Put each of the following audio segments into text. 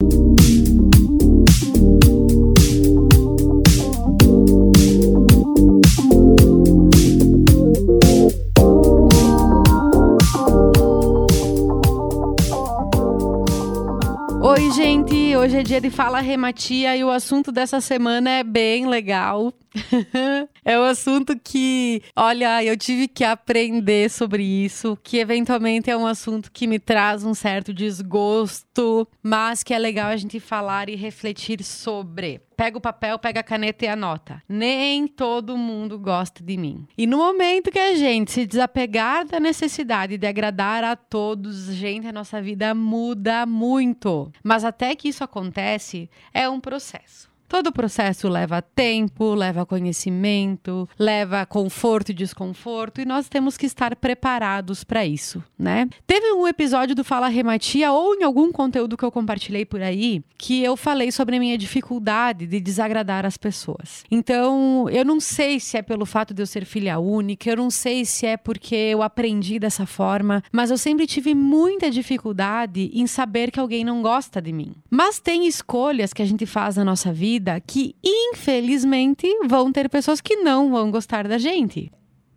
Oi, gente! Hoje é dia de Fala Rematia e o assunto dessa semana é bem legal. é um assunto que, olha, eu tive que aprender sobre isso, que eventualmente é um assunto que me traz um certo desgosto, mas que é legal a gente falar e refletir sobre. Pega o papel, pega a caneta e anota. Nem todo mundo gosta de mim. E no momento que a gente se desapegar da necessidade de agradar a todos, gente, a nossa vida muda muito. Mas até que isso acontece, é um processo. Todo processo leva tempo, leva conhecimento, leva conforto e desconforto, e nós temos que estar preparados para isso, né? Teve um episódio do Fala Rematia ou em algum conteúdo que eu compartilhei por aí que eu falei sobre a minha dificuldade de desagradar as pessoas. Então, eu não sei se é pelo fato de eu ser filha única, eu não sei se é porque eu aprendi dessa forma, mas eu sempre tive muita dificuldade em saber que alguém não gosta de mim. Mas tem escolhas que a gente faz na nossa vida vida que, infelizmente, vão ter pessoas que não vão gostar da gente.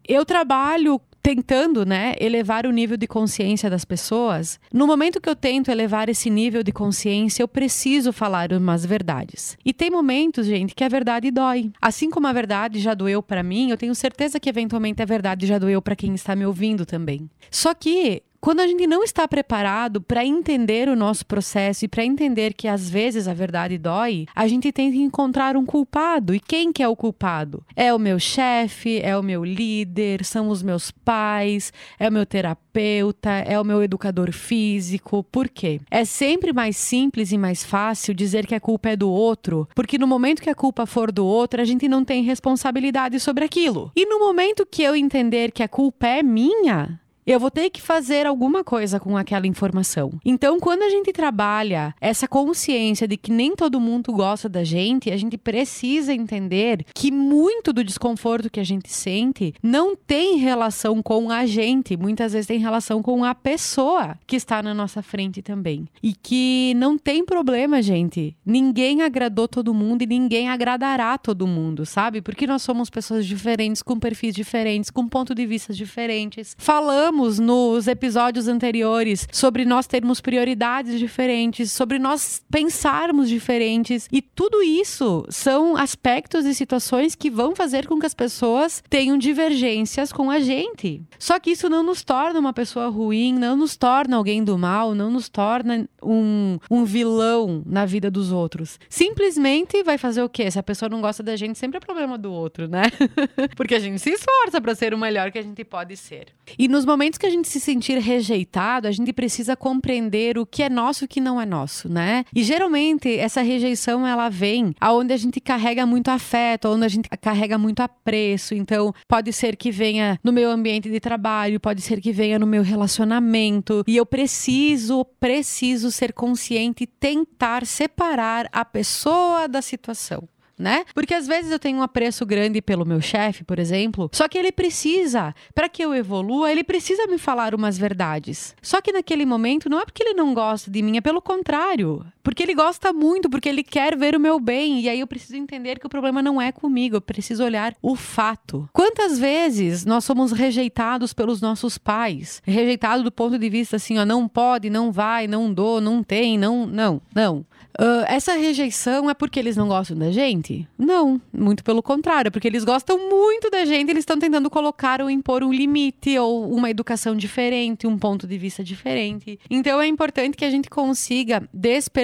Eu trabalho tentando, né, elevar o nível de consciência das pessoas. No momento que eu tento elevar esse nível de consciência, eu preciso falar umas verdades. E tem momentos, gente, que a verdade dói. Assim como a verdade já doeu para mim, eu tenho certeza que eventualmente a verdade já doeu para quem está me ouvindo também. Só que quando a gente não está preparado para entender o nosso processo e para entender que às vezes a verdade dói, a gente tem que encontrar um culpado. E quem que é o culpado? É o meu chefe, é o meu líder, são os meus pais, é o meu terapeuta, é o meu educador físico. Por quê? É sempre mais simples e mais fácil dizer que a culpa é do outro, porque no momento que a culpa for do outro, a gente não tem responsabilidade sobre aquilo. E no momento que eu entender que a culpa é minha, eu vou ter que fazer alguma coisa com aquela informação. Então, quando a gente trabalha essa consciência de que nem todo mundo gosta da gente, a gente precisa entender que muito do desconforto que a gente sente não tem relação com a gente, muitas vezes tem relação com a pessoa que está na nossa frente também. E que não tem problema, gente. Ninguém agradou todo mundo e ninguém agradará todo mundo, sabe? Porque nós somos pessoas diferentes, com perfis diferentes, com pontos de vista diferentes. Falamos falamos nos episódios anteriores sobre nós termos prioridades diferentes, sobre nós pensarmos diferentes. E tudo isso são aspectos e situações que vão fazer com que as pessoas tenham divergências com a gente. Só que isso não nos torna uma pessoa ruim, não nos torna alguém do mal, não nos torna um, um vilão na vida dos outros. Simplesmente vai fazer o quê? Se a pessoa não gosta da gente, sempre é problema do outro, né? Porque a gente se esforça para ser o melhor que a gente pode ser. E nos momentos momentos que a gente se sentir rejeitado, a gente precisa compreender o que é nosso e o que não é nosso, né? E geralmente essa rejeição ela vem aonde a gente carrega muito afeto, onde a gente carrega muito apreço. Então, pode ser que venha no meu ambiente de trabalho, pode ser que venha no meu relacionamento, e eu preciso, preciso ser consciente e tentar separar a pessoa da situação né? Porque às vezes eu tenho um apreço grande pelo meu chefe, por exemplo, só que ele precisa, para que eu evolua, ele precisa me falar umas verdades. Só que naquele momento não é porque ele não gosta de mim, é pelo contrário, porque ele gosta muito, porque ele quer ver o meu bem, e aí eu preciso entender que o problema não é comigo, eu preciso olhar o fato. Quantas vezes nós somos rejeitados pelos nossos pais? Rejeitado do ponto de vista assim, ó, não pode, não vai, não dou, não tem, não, não, não. Uh, essa rejeição é porque eles não gostam da gente? Não, muito pelo contrário, é porque eles gostam muito da gente, eles estão tentando colocar ou impor um limite ou uma educação diferente, um ponto de vista diferente. Então é importante que a gente consiga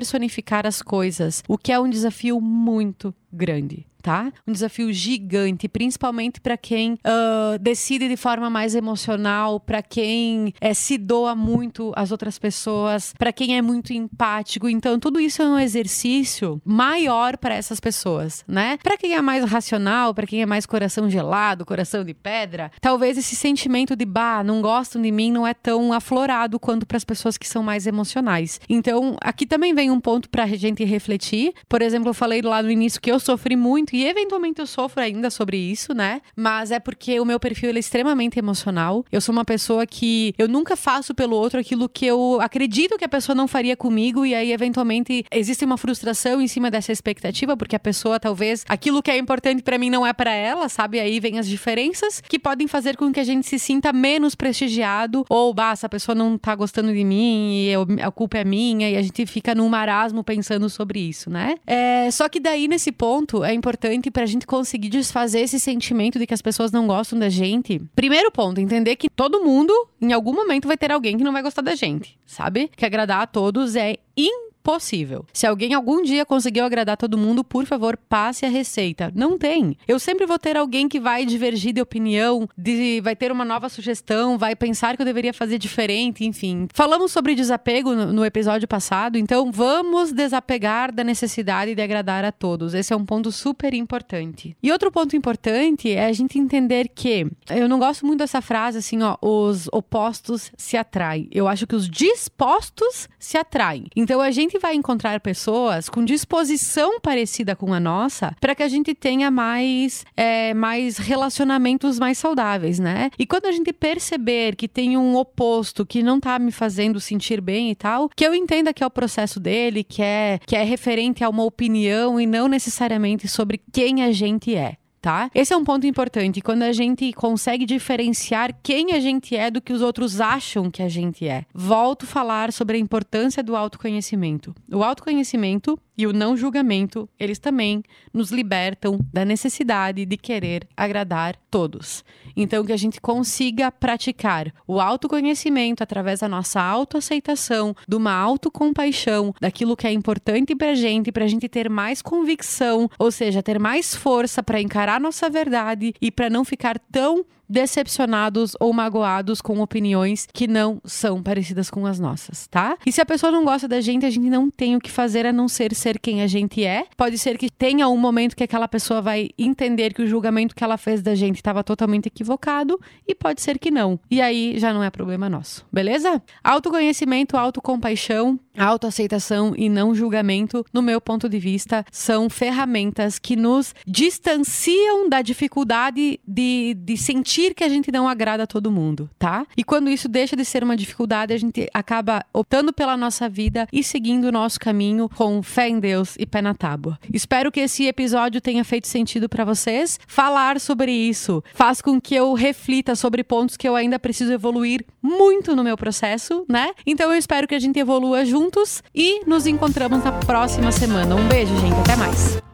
despersonificar as coisas, o que é um desafio muito grande tá? Um desafio gigante, principalmente para quem uh, decide de forma mais emocional, para quem é, se doa muito às outras pessoas, para quem é muito empático. Então, tudo isso é um exercício maior para essas pessoas, né? Para quem é mais racional, para quem é mais coração gelado, coração de pedra, talvez esse sentimento de bah, não gostam de mim não é tão aflorado quanto para as pessoas que são mais emocionais. Então, aqui também vem um ponto para a gente refletir. Por exemplo, eu falei lá no início que eu sofri muito e eventualmente eu sofro ainda sobre isso, né? Mas é porque o meu perfil é extremamente emocional. Eu sou uma pessoa que eu nunca faço pelo outro aquilo que eu acredito que a pessoa não faria comigo e aí eventualmente existe uma frustração em cima dessa expectativa porque a pessoa talvez aquilo que é importante para mim não é para ela, sabe? Aí vem as diferenças que podem fazer com que a gente se sinta menos prestigiado ou bah, essa pessoa não tá gostando de mim e eu, a culpa é minha e a gente fica num marasmo pensando sobre isso, né? É, só que daí nesse ponto é importante pra gente conseguir desfazer esse sentimento de que as pessoas não gostam da gente. Primeiro ponto, entender que todo mundo em algum momento vai ter alguém que não vai gostar da gente, sabe? Que agradar a todos é impossível possível. Se alguém algum dia conseguiu agradar todo mundo, por favor, passe a receita. Não tem. Eu sempre vou ter alguém que vai divergir de opinião, de, vai ter uma nova sugestão, vai pensar que eu deveria fazer diferente, enfim. Falamos sobre desapego no, no episódio passado, então vamos desapegar da necessidade de agradar a todos. Esse é um ponto super importante. E outro ponto importante é a gente entender que eu não gosto muito dessa frase assim, ó, os opostos se atraem. Eu acho que os dispostos se atraem. Então a gente vai encontrar pessoas com disposição parecida com a nossa para que a gente tenha mais, é, mais relacionamentos mais saudáveis, né? E quando a gente perceber que tem um oposto que não tá me fazendo sentir bem e tal, que eu entenda que é o processo dele, que é, que é referente a uma opinião e não necessariamente sobre quem a gente é tá? Esse é um ponto importante. Quando a gente consegue diferenciar quem a gente é do que os outros acham que a gente é. Volto a falar sobre a importância do autoconhecimento. O autoconhecimento e o não julgamento, eles também nos libertam da necessidade de querer agradar todos. Então, que a gente consiga praticar o autoconhecimento através da nossa autoaceitação, de uma autocompaixão, daquilo que é importante pra gente, pra gente ter mais convicção, ou seja, ter mais força para encarar nossa verdade e para não ficar tão decepcionados ou magoados com opiniões que não são parecidas com as nossas, tá? E se a pessoa não gosta da gente, a gente não tem o que fazer a não ser ser quem a gente é. Pode ser que tenha um momento que aquela pessoa vai entender que o julgamento que ela fez da gente estava totalmente equivocado e pode ser que não. E aí já não é problema nosso, beleza? Autoconhecimento, autocompaixão, autoaceitação e não julgamento, no meu ponto de vista, são ferramentas que nos distanciam da dificuldade de, de sentir admitir que a gente não agrada a todo mundo, tá? E quando isso deixa de ser uma dificuldade, a gente acaba optando pela nossa vida e seguindo o nosso caminho com fé em Deus e pé na tábua. Espero que esse episódio tenha feito sentido para vocês. Falar sobre isso faz com que eu reflita sobre pontos que eu ainda preciso evoluir muito no meu processo, né? Então eu espero que a gente evolua juntos e nos encontramos na próxima semana. Um beijo, gente. Até mais.